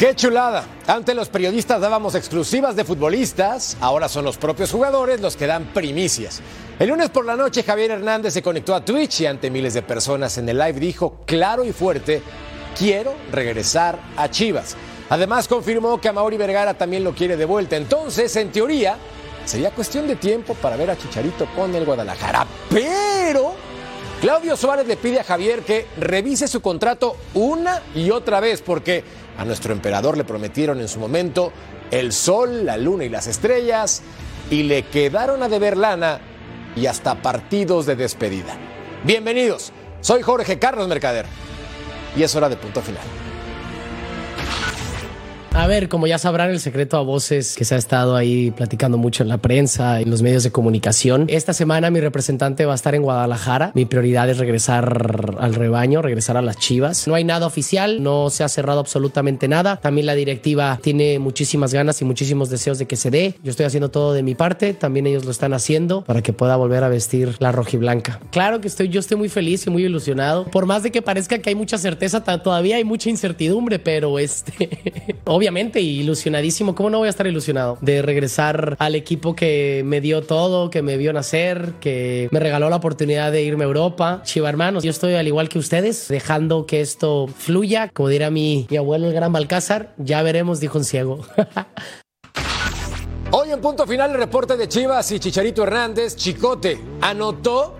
¡Qué chulada! Antes los periodistas dábamos exclusivas de futbolistas, ahora son los propios jugadores los que dan primicias. El lunes por la noche Javier Hernández se conectó a Twitch y ante miles de personas en el live dijo claro y fuerte, quiero regresar a Chivas. Además confirmó que a Mauri Vergara también lo quiere de vuelta. Entonces, en teoría, sería cuestión de tiempo para ver a Chicharito con el Guadalajara. Pero Claudio Suárez le pide a Javier que revise su contrato una y otra vez porque a nuestro emperador le prometieron en su momento el sol, la luna y las estrellas y le quedaron a deber lana y hasta partidos de despedida. Bienvenidos, soy Jorge Carlos Mercader y es hora de punto final. A ver, como ya sabrán, el secreto a voces que se ha estado ahí platicando mucho en la prensa, en los medios de comunicación. Esta semana mi representante va a estar en Guadalajara. Mi prioridad es regresar al rebaño, regresar a las chivas. No hay nada oficial, no se ha cerrado absolutamente nada. También la directiva tiene muchísimas ganas y muchísimos deseos de que se dé. Yo estoy haciendo todo de mi parte, también ellos lo están haciendo para que pueda volver a vestir la rojiblanca. Claro que estoy, yo estoy muy feliz y muy ilusionado. Por más de que parezca que hay mucha certeza, todavía hay mucha incertidumbre, pero este, obviamente ilusionadísimo. ¿Cómo no voy a estar ilusionado de regresar al equipo que me dio todo, que me vio nacer, que me regaló la oportunidad de irme a Europa? Chiva hermanos, yo estoy al igual que ustedes, dejando que esto fluya. Como dirá mi, mi abuelo el gran Balcázar, ya veremos, dijo un ciego. Hoy en punto final el reporte de Chivas y Chicharito Hernández, Chicote, anotó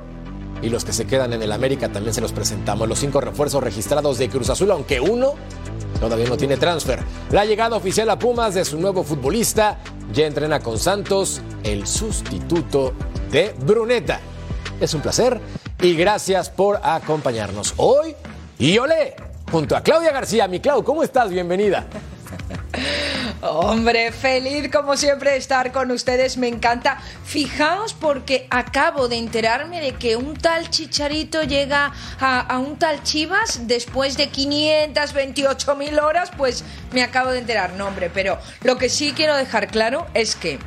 y los que se quedan en el América también se los presentamos. Los cinco refuerzos registrados de Cruz Azul, aunque uno todavía no tiene transfer. La llegada oficial a Pumas de su nuevo futbolista ya entrena con Santos, el sustituto de Bruneta. Es un placer y gracias por acompañarnos hoy. Y olé, junto a Claudia García. Mi Clau, ¿cómo estás? Bienvenida. Hombre, feliz como siempre estar con ustedes, me encanta. Fijaos porque acabo de enterarme de que un tal Chicharito llega a, a un tal Chivas después de 528 mil horas, pues me acabo de enterar, no hombre, pero lo que sí quiero dejar claro es que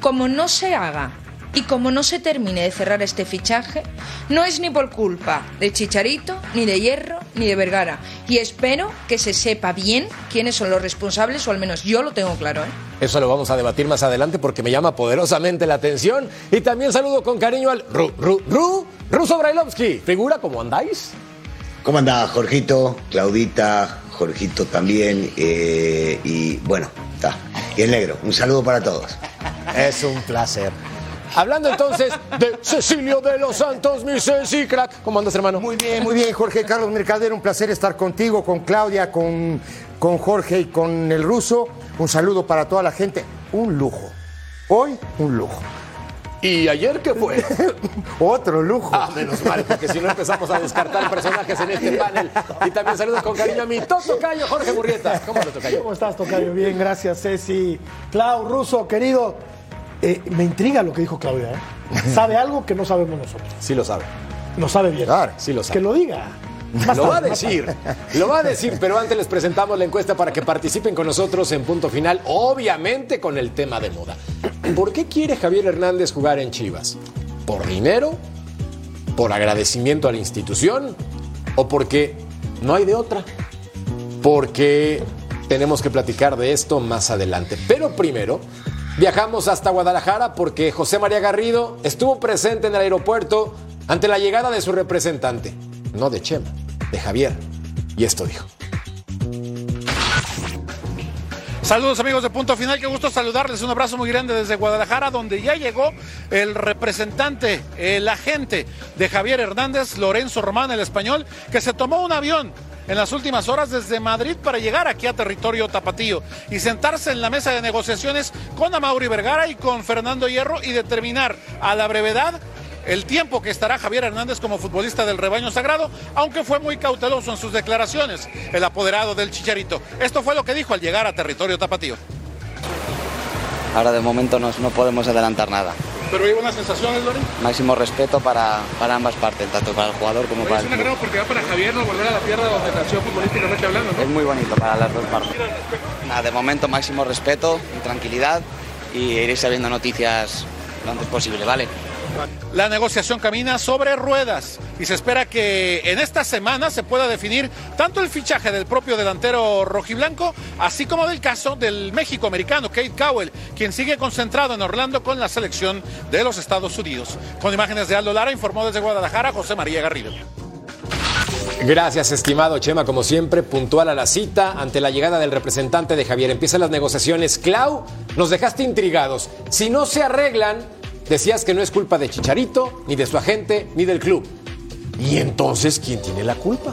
como no se haga y como no se termine de cerrar este fichaje, no es ni por culpa de Chicharito, ni de Hierro, ni de Vergara. Y espero que se sepa bien quiénes son los responsables, o al menos yo lo tengo claro. ¿eh? Eso lo vamos a debatir más adelante porque me llama poderosamente la atención. Y también saludo con cariño al Ru, Ru, Ru, Ruso Brailovsky. Figura, ¿cómo andáis? ¿Cómo anda Jorgito, Claudita, Jorgito también? eh, y bueno, está. Y el negro, un saludo para todos. Es un placer. Hablando entonces de Cecilio de los Santos, mi Ceci, crack. ¿Cómo andas, hermano? Muy bien, muy bien, Jorge Carlos Mercader. Un placer estar contigo, con Claudia, con, con Jorge y con el ruso. Un saludo para toda la gente. Un lujo. Hoy, un lujo. ¿Y ayer qué fue? Otro lujo. Ah, menos mal, porque si no empezamos a descartar personajes en este panel. Y también saludo con cariño a mi Toto Cayo, Jorge Murrieta. ¿Cómo te toca ¿Cómo estás, Tocayo? Bien, gracias, Ceci. Clau, Ruso, querido. Eh, me intriga lo que dijo Claudia. ¿eh? Sabe algo que no sabemos nosotros. Sí lo sabe. Lo sabe bien. Claro. Sí lo sabe. Que lo diga. Más Lo va a decir, lo va a decir, pero antes les presentamos la encuesta para que participen con nosotros en punto final, obviamente con el tema de moda. ¿Por qué quiere Javier Hernández jugar en Chivas? ¿Por dinero? ¿Por agradecimiento a la institución? ¿O porque no hay de otra? Porque tenemos que platicar de esto más adelante. Pero primero, viajamos hasta Guadalajara porque José María Garrido estuvo presente en el aeropuerto ante la llegada de su representante, no de Chema, de Javier. Y esto dijo. Saludos amigos de Punto Final, qué gusto saludarles. Un abrazo muy grande desde Guadalajara, donde ya llegó el representante, el agente de Javier Hernández, Lorenzo Román, el español, que se tomó un avión en las últimas horas desde Madrid para llegar aquí a territorio tapatío y sentarse en la mesa de negociaciones con Amauri Vergara y con Fernando Hierro y determinar a la brevedad el tiempo que estará Javier Hernández como futbolista del rebaño sagrado, aunque fue muy cauteloso en sus declaraciones, el apoderado del Chicharito. Esto fue lo que dijo al llegar a territorio tapatío. Ahora de momento no, no podemos adelantar nada. ¿Pero hay buenas sensaciones, Lori? Máximo respeto para, para ambas partes, tanto para el jugador como para Es el un club. agrado porque va para Javier no volver a la tierra donde nació futbolísticamente hablando, ¿no? Es muy bonito para las dos partes. Nada, de momento máximo respeto y tranquilidad y iréis sabiendo noticias lo antes posible, ¿vale? La negociación camina sobre ruedas y se espera que en esta semana se pueda definir tanto el fichaje del propio delantero rojiblanco, así como del caso del México americano Kate Cowell, quien sigue concentrado en Orlando con la selección de los Estados Unidos. Con imágenes de Aldo Lara, informó desde Guadalajara José María Garrido. Gracias, estimado Chema, como siempre, puntual a la cita ante la llegada del representante de Javier. Empiezan las negociaciones. Clau, nos dejaste intrigados. Si no se arreglan, decías que no es culpa de Chicharito, ni de su agente, ni del club. ¿Y entonces quién tiene la culpa?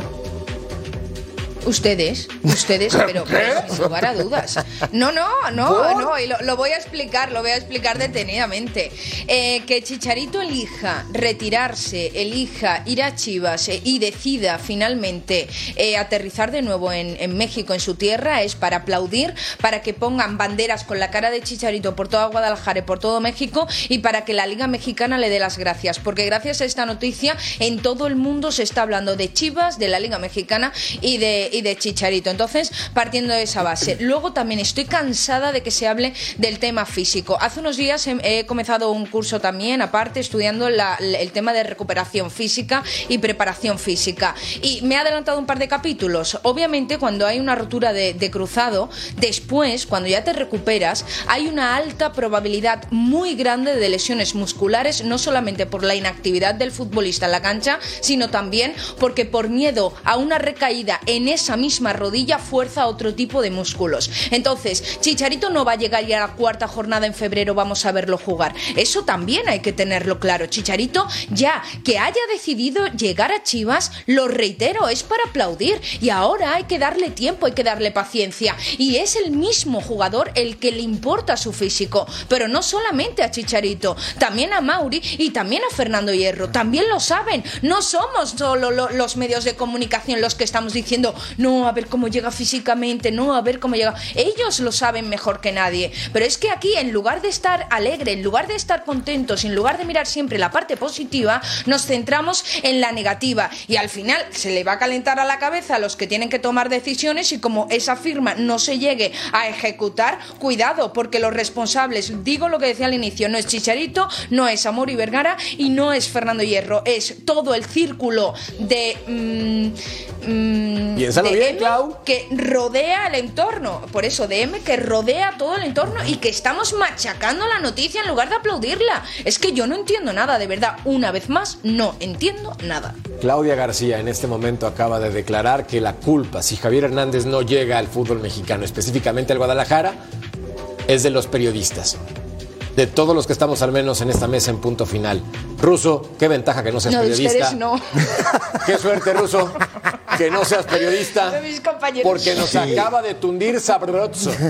Ustedes, ustedes, pero, pero sin lugar a dudas. No, no, no, no, y lo, lo voy a explicar, lo voy a explicar detenidamente. Eh, que Chicharito elija retirarse, elija ir a Chivas eh, y decida finalmente eh, aterrizar de nuevo en, en México, en su tierra, es para aplaudir, para que pongan banderas con la cara de Chicharito por toda Guadalajara y por todo México y para que la Liga Mexicana le dé las gracias. Porque gracias a esta noticia en todo el mundo se está hablando de Chivas, de la Liga Mexicana y de, y de Chicharito. Entonces, partiendo de esa base. Luego también estoy cansada de que se hable del tema físico. Hace unos días he, comenzado un curso también, aparte, estudiando el tema de recuperación física y preparación física. Y me he adelantado un par de capítulos. Obviamente, cuando hay una rotura de, de cruzado, después, cuando ya te recuperas, hay una alta probabilidad muy grande de lesiones musculares, no solamente por la inactividad del futbolista en la cancha, sino también porque por miedo a una recaída en esa misma rodilla fuerza otro tipo de músculos. Entonces, Chicharito no va a llegar ya a la cuarta jornada en febrero, vamos a verlo jugar. Eso también hay que tenerlo claro. Chicharito, ya que haya decidido llegar a Chivas, lo reitero, es para aplaudir. Y ahora hay que darle tiempo, hay que darle paciencia. Y es el mismo jugador el que le importa su físico. Pero no solamente a Chicharito, también a Mauri y también a Fernando Hierro. También lo saben. No somos solo lo- los medios de comunicación los que estamos diciendo, no, a ver cómo llega físicamente, no, a ver cómo llega. Ellos lo saben mejor que nadie. Pero es que aquí, en lugar de estar alegre, en lugar de estar contentos, en lugar de mirar siempre la parte positiva, nos centramos en la negativa. Y al final se le va a calentar a la cabeza a los que tienen que tomar decisiones y como esa firma no se llegue a ejecutar, cuidado, porque los responsables, digo lo que decía al inicio, no es Chicharito, no es Amor y Vergara y no es Fernando Hierro, es todo el círculo de... mm, mm, Piénsalo de bien, M Clau. que rodea el entorno. Por eso, de M que rodea todo el entorno y que estamos machacando la noticia en lugar de aplaudirla. Es que yo no entiendo nada, de verdad. Una vez más, no entiendo nada. Claudia García en este momento acaba de declarar que la culpa, si Javier Hernández no llega al fútbol mexicano, específicamente al Guadalajara, es de los periodistas. De todos los que estamos al menos en esta mesa en punto final. Ruso, qué ventaja que no seas No, periodista. ustedes no. Qué suerte, Ruso, que no seas periodista. De mis compañeros. Porque nos acaba de tundir sabroso.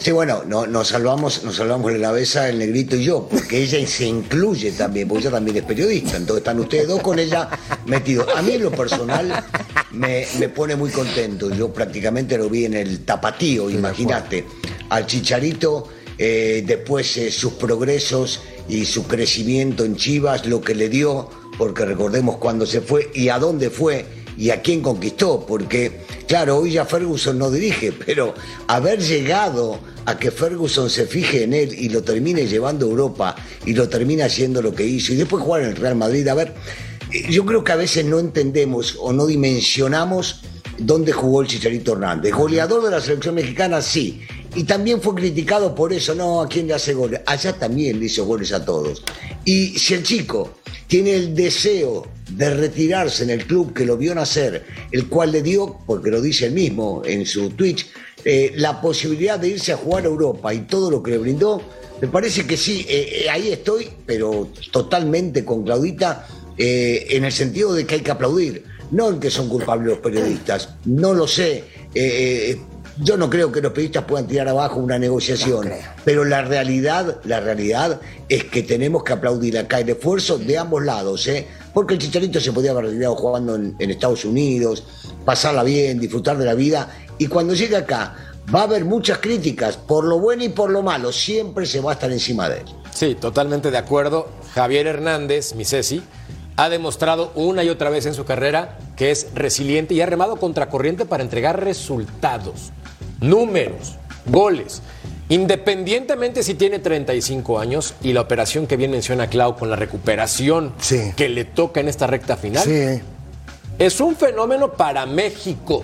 Sí, bueno, no, nos salvamos, nos salvamos la cabeza el negrito y yo, porque ella se incluye también, porque ella también es periodista, entonces están ustedes dos con ella metidos. A mí en lo personal me, me pone muy contento, yo prácticamente lo vi en el tapatío, imagínate, al chicharito, eh, después eh, sus progresos y su crecimiento en Chivas, lo que le dio, porque recordemos cuándo se fue y a dónde fue y a quién conquistó, porque claro, hoy ya Ferguson no dirige, pero haber llegado a que Ferguson se fije en él y lo termine llevando a Europa y lo termine haciendo lo que hizo y después jugar en el Real Madrid, a ver, eh, yo creo que a veces no entendemos o no dimensionamos dónde jugó el Chicharito Hernández. Goleador de la selección mexicana, sí. Y también fue criticado por eso, no, ¿a quién le hace goles? Allá también le hizo goles a todos. Y si el chico tiene el deseo de retirarse en el club que lo vio nacer, el cual le dio, porque lo dice él mismo en su Twitch, eh, la posibilidad de irse a jugar a Europa y todo lo que le brindó, me parece que sí, eh, eh, ahí estoy, pero totalmente con Claudita, en el sentido de que hay que aplaudir. no en que son culpables los periodistas, no lo sé. Yo no creo que los periodistas puedan tirar abajo una negociación, pero la realidad, la realidad es que tenemos que aplaudir acá el esfuerzo de ambos lados, ¿eh? porque el Chicharito se podía haber retirado jugando en, en Estados Unidos, pasarla bien, disfrutar de la vida, y cuando llegue acá va a haber muchas críticas, por lo bueno y por lo malo, siempre se va a estar encima de él. Sí, totalmente de acuerdo. Javier Hernández, mi Ceci, ha demostrado una y otra vez en su carrera que es resiliente y ha remado contracorriente para entregar resultados, números, goles. Independientemente si tiene 35 años y la operación que bien menciona Clau con la recuperación Sí. que le toca en esta recta final, Sí. es un fenómeno para México.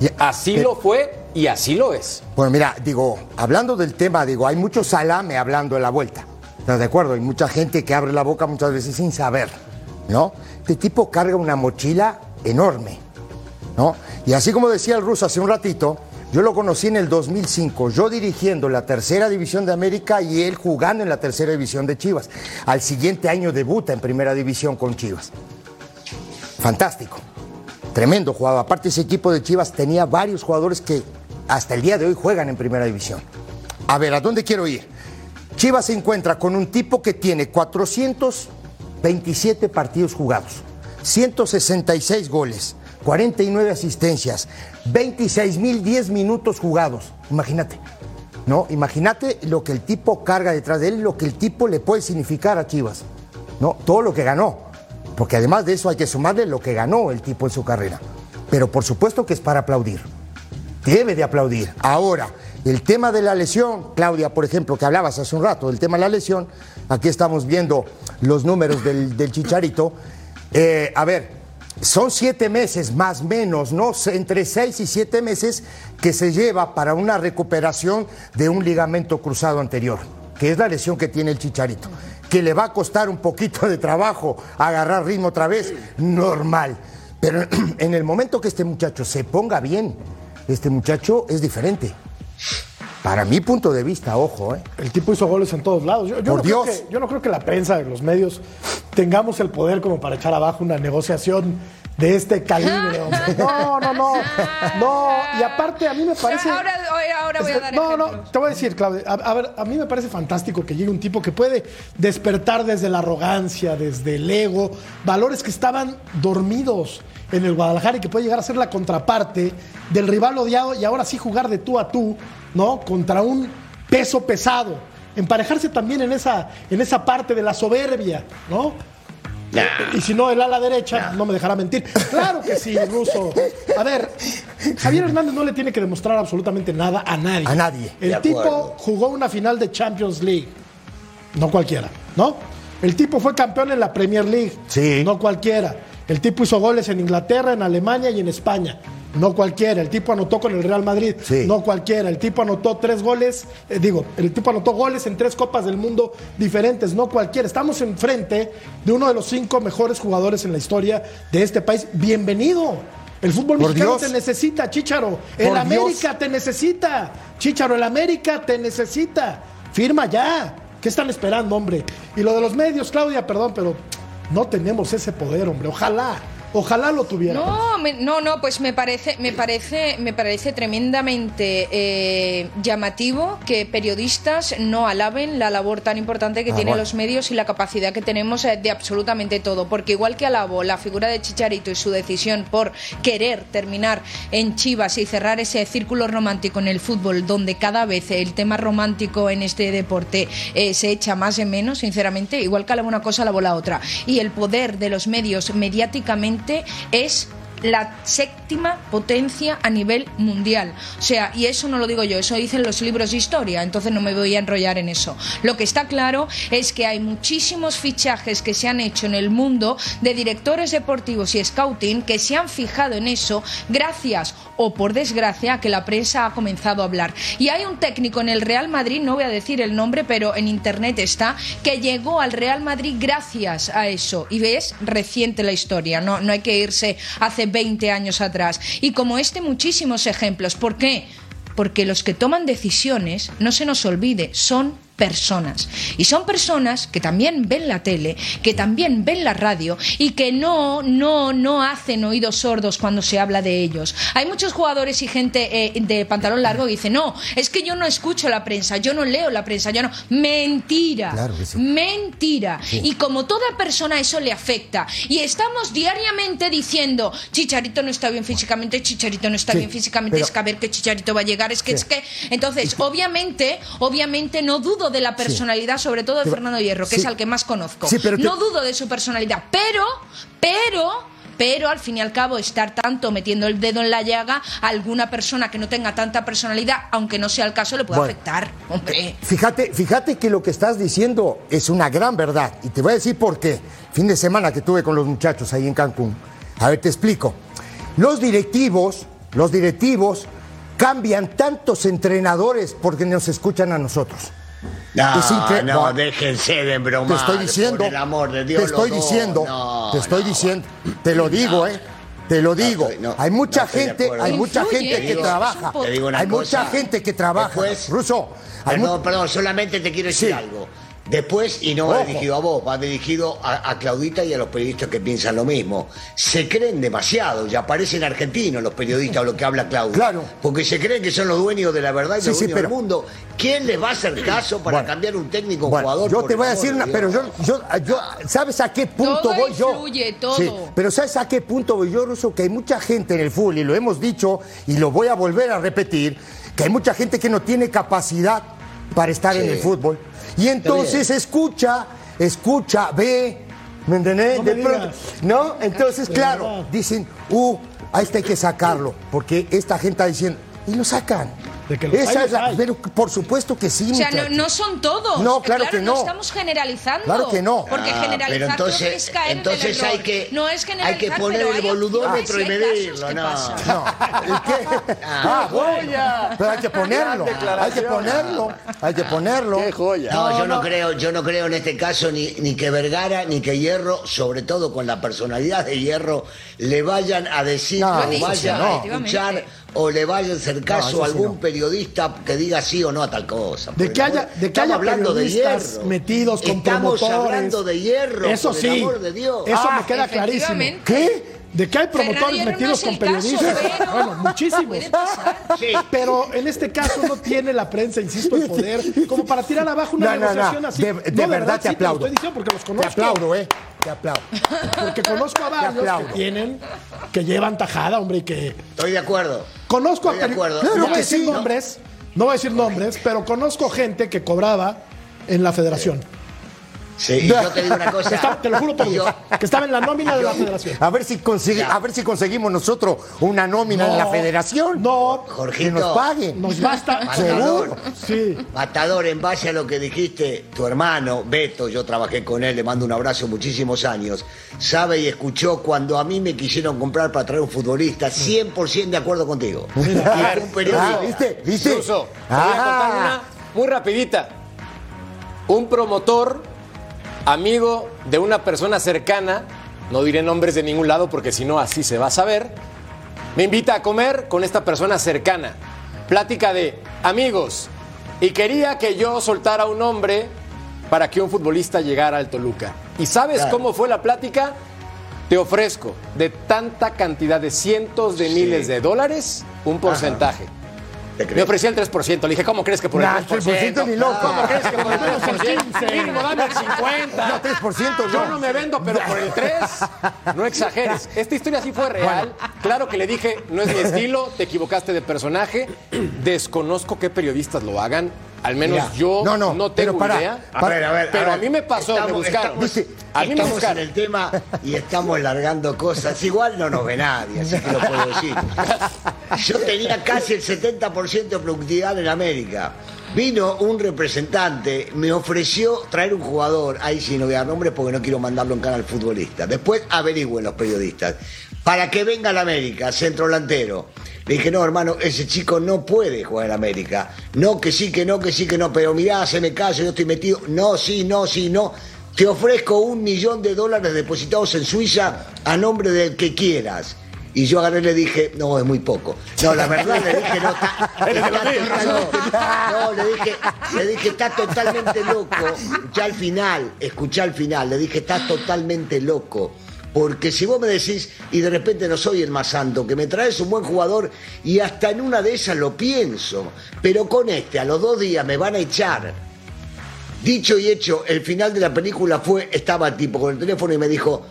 Y- Así eh, lo fue y así lo es. Bueno, mira, digo, hablando del tema, digo, hay mucho salame hablando de la vuelta. ¿Estás de acuerdo? Hay mucha gente que abre la boca muchas veces sin saber, ¿no? Este tipo carga una mochila enorme, ¿no? Y así como decía el ruso hace un ratito, yo lo conocí en el 2005, yo dirigiendo la tercera división de América y él jugando en la tercera división de Chivas. Al siguiente año debuta en primera división con Chivas. Fantástico. Tremendo jugador. Aparte, ese equipo de Chivas tenía varios jugadores que hasta el día de hoy juegan en primera división. A ver, ¿a dónde quiero ir? Chivas se encuentra con un tipo que tiene 427 partidos jugados, 166 goles, 49 asistencias, 26 mil 10 minutos jugados. Imagínate. ¿No? Imagínate lo que el tipo carga detrás de él, lo que el tipo le puede significar a Chivas. ¿No? Todo lo que ganó. Porque además de eso hay que sumarle lo que ganó el tipo en su carrera. Pero por supuesto que es para aplaudir. Debe de aplaudir. Ahora, el tema de la lesión, Claudia, por ejemplo, que hablabas hace un rato, del tema de la lesión, aquí estamos viendo los números del, del chicharito. Eh, a ver, son siete meses más menos, ¿no? Entre seis y siete meses que se lleva para una recuperación de un ligamento cruzado anterior, que es la lesión que tiene el chicharito. Que le va a costar un poquito de trabajo agarrar ritmo otra vez, normal. Pero en el momento que este muchacho se ponga bien, este muchacho es diferente. Para mi punto de vista, ojo, ¿eh? El tipo hizo goles en todos lados. Yo, yo Por no creo Dios. que, yo no creo que la prensa, los medios, tengamos el poder como para echar abajo una negociación de este calibre. hombre. No, no, no. No, y aparte a mí me parece... Ahora, ahora voy a dar No, no, te voy a decir, Claudia. A, a ver, a mí me parece fantástico que llegue un tipo que puede despertar desde la arrogancia, desde el ego, valores que estaban dormidos en el Guadalajara y que puede llegar a ser la contraparte del rival odiado y ahora sí jugar de tú a tú, ¿no? Contra un peso pesado. Emparejarse también en esa, en esa parte de la soberbia, ¿no? Y si no, el ala derecha no me dejará mentir. Claro que sí, Ruso. A ver, Javier Hernández no le tiene que demostrar absolutamente nada a nadie. A nadie. El De tipo acuerdo. jugó una final de Champions League. No cualquiera, ¿no? El tipo fue campeón en la Premier League. Sí. No cualquiera. El tipo hizo goles en Inglaterra, en Alemania y en España. No cualquiera. El tipo anotó con el Real Madrid. Sí. No cualquiera. El tipo anotó tres goles. eh, digo, el tipo anotó goles en tres copas del mundo diferentes. No cualquiera. Estamos enfrente de uno de los cinco mejores jugadores en la historia de este país. Bienvenido. El fútbol Por mexicano Dios. te necesita, Chicharo. El Por América te necesita. Chicharo, el América te necesita. Firma ya. ¿Qué están esperando, hombre? Y lo de los medios, Claudia, perdón, pero no tenemos ese poder, hombre. Ojalá, ojalá lo tuviéramos. No, me- no, no, pues me parece, me parece, me parece tremendamente eh, llamativo que periodistas no alaben la labor tan importante que Ah, tienen bueno. los medios y la capacidad que tenemos eh, de absolutamente todo. Porque igual que alabo la figura de Chicharito y su decisión por querer terminar en Chivas y cerrar ese círculo romántico en el fútbol, donde cada vez el tema romántico en este deporte eh, se echa más en menos, sinceramente, igual que alabo una cosa, alabo la otra. Y el poder de los medios mediáticamente es la séptima potencia a nivel mundial. O sea, y eso no lo digo yo, eso dicen los libros de historia, entonces no me voy a enrollar en eso. Lo que está claro es que hay muchísimos fichajes que se han hecho en el mundo de directores deportivos y scouting que se han fijado en eso gracias o por desgracia que la prensa ha comenzado a hablar. Y hay un técnico en el Real Madrid, no voy a decir el nombre, pero en internet está, que llegó al Real Madrid gracias a eso. Y ves, reciente la historia, no, no hay que irse hace 20 años atrás. Y como este, muchísimos ejemplos. ¿Por qué? Porque los que toman decisiones, no se nos olvide, son personas. Y son personas que también ven la tele, que también ven la radio y que no, no, no hacen oídos sordos cuando se habla de ellos. Hay muchos jugadores y gente eh, de pantalón largo que dicen, no, es que yo no escucho la prensa, yo no leo la prensa, yo no. Mentira. Claro que sí. Mentira. Y como toda persona eso le afecta. Y estamos diariamente diciendo, Chicharito no está bien físicamente, Chicharito no está Sí, bien físicamente, pero- es que a ver qué Chicharito va a llegar, es que, es que. Entonces, obviamente, obviamente no dudo de la personalidad, sobre todo de Pero- Fernando Hierro, que sí. es al que más conozco. Sí, pero te- No dudo de su personalidad, pero, pero. Pero al fin y al cabo, estar tanto metiendo el dedo en la llaga a alguna persona que no tenga tanta personalidad, aunque no sea el caso, le puede Bueno. afectar. Hombre. Fíjate, fíjate que lo que estás diciendo es una gran verdad. Y te voy a decir por qué. Fin de semana que tuve con los muchachos ahí en Cancún. A ver, te explico. Los directivos, los directivos cambian tantos entrenadores porque nos escuchan a nosotros. No, no, no. déjense de bromar. Te estoy diciendo. Por el amor de Dios. Te estoy dos. diciendo. No, te estoy no. diciendo. Te lo digo, ¿eh? Te lo digo. no, hay mucha gente, acuerdo. hay mucha Influye, gente que trabaja. poco- Te digo una hay cosa. mucha gente que trabaja. Después- Ruso, hay Perdón, perdón, solamente te quiero decir Sí. algo. Después, y no va dirigido a vos, va dirigido a, a Claudita y a los periodistas que piensan lo mismo. Se creen demasiado, ya parecen argentinos los periodistas o lo que habla Claudia. Claro. Porque se creen que son los dueños de la verdad y Sí, los sí, dueños pero- del mundo. ¿Quién les va a hacer caso para Bueno. cambiar un técnico, Bueno, jugador? yo te voy a decir de una, pero yo, yo, yo- ¿sabes a qué punto Todo voy yo? influye, todo. Sí, pero ¿sabes a qué punto voy yo, Ruso? Que hay mucha gente en el fútbol, y lo hemos dicho, y lo voy a volver a repetir, que hay mucha gente que no tiene capacidad para estar en el fútbol. Y entonces escucha, escucha, ve, ¿me entendés? No me De pronto-. ¿No? Entonces, claro, dicen, uh, a este hay que sacarlo, porque esta gente está diciendo, y lo sacan. De que los hay, Esa es la- hay. pero por supuesto que sí, O sea, no, son todos. No, claro que no. estamos generalizando. Claro que no. Porque Ah, generalizar pero entonces, creo que es caer en el hay que, no es hay generalizar, que poner pero el hay boludómetro y hay medirlo. No. No, ¿el qué? Ah, bueno. Pero hay que ponerlo. Hay que ponerlo. Hay que ponerlo. Qué joya. No, yo no, creo, yo no creo en este caso ni, ni que Vergara ni que Hierro, sobre todo con la personalidad de Hierro, le vayan a decir No, o vayan no. a escuchar o le vayan a hacer caso eso a sí algún no. periodista que diga sí o no a tal cosa. De que haya, de que Estamos haya hablando de hierro. metidos con Estamos promotores. hablando de hierro. Eso por sí. el amor de Dios. Eso Ah, me queda clarísimo. ¿Qué? De que hay promotores no metidos con caso, periodistas. pero- bueno, muchísimos. Sí. Pero en este caso no tiene la prensa, insisto, el poder como para tirar abajo una No, no, no. negociación así. De, No, de verdad te sí, aplaudo. lo estoy diciendo porque los Te conozco. aplaudo, ¿eh? Te aplaudo. Porque conozco a varios que tienen, que llevan tajada, hombre, y que Estoy de acuerdo. conozco a de acuerdo. No voy a decir sí. nombres, no voy a decir nombres, pero conozco gente que cobraba en la federación. Sí, y yo te digo una cosa. Que estaba- te lo juro por yo- Dios, que estaba en la nómina de la federación. A ver si consigue, a ver si conseguimos nosotros una nómina en la federación. No, Que Jorgito. nos paguen. nos basta. Matador. Sí. Matador, en base a lo que dijiste, tu hermano, Beto, yo trabajé con él, le mando un abrazo muchísimos años, sabe y escuchó cuando a mí me quisieron comprar para traer un futbolista, 100% de acuerdo contigo. Fue un Ah, periodista. ¿Viste? ¿Viste? Ruso, te voy a contar Ah. una muy rapidita. Un promotor, amigo de una persona cercana, no diré nombres de ningún lado porque si no así se va a saber, me invita a comer con esta persona cercana. Plática de amigos. Y quería que yo soltara un nombre para que un futbolista llegara al Toluca. ¿Y sabes Claro. cómo fue la plática? Te ofrezco de tanta cantidad de cientos de Sí. miles de dólares un porcentaje. ¿Te Me ofrecía el 3%. Le dije, ¿cómo crees que por el Nah, 3%? 3% ni loco. ¿Cómo crees que por el Menos el 3%? 15. Mínimo dame el 50. No, 3% no. Yo no me vendo, pero por el 3, no exageres. Esta historia sí fue real. Claro que le dije, no es mi estilo, te equivocaste de personaje. Desconozco qué periodistas lo hagan. Al menos Mira, yo no, no, no, tengo para- idea. A ver, a ver, Pero ver. a mí me pasó, me Estamos- buscaron. Estamos, A mí me estamos buscaron. en el tema y estamos largando cosas. Igual no nos ve nadie, así que lo puedo decir. Yo tenía casi el 70% de productividad en América. Vino un representante, me ofreció traer un jugador, ahí sí no voy a dar nombre porque no quiero mandarlo en cara al futbolista. Después averigüen los periodistas. Para que venga a la América, centro delantero. Le dije, no, hermano, ese chico no puede jugar en América. No, que sí, que no, que sí, que no. Pero mirá, se me caso, yo estoy metido. No, sí, no, sí, no. Te ofrezco un millón de dólares depositados en Suiza a nombre del que quieras. Y yo agarré y le dije, no, es muy poco. No, la verdad le dije, no, está, está total- no, le dije, le dije, está totalmente loco. Ya al final, escuché al final, le dije, está totalmente loco. Porque si vos me decís, y de repente no soy el más santo, que me traes un buen jugador y hasta en una de esas lo pienso, pero con este a los dos días me van a echar. Dicho y hecho, el final de la película fue, estaba tipo con el teléfono y me dijo,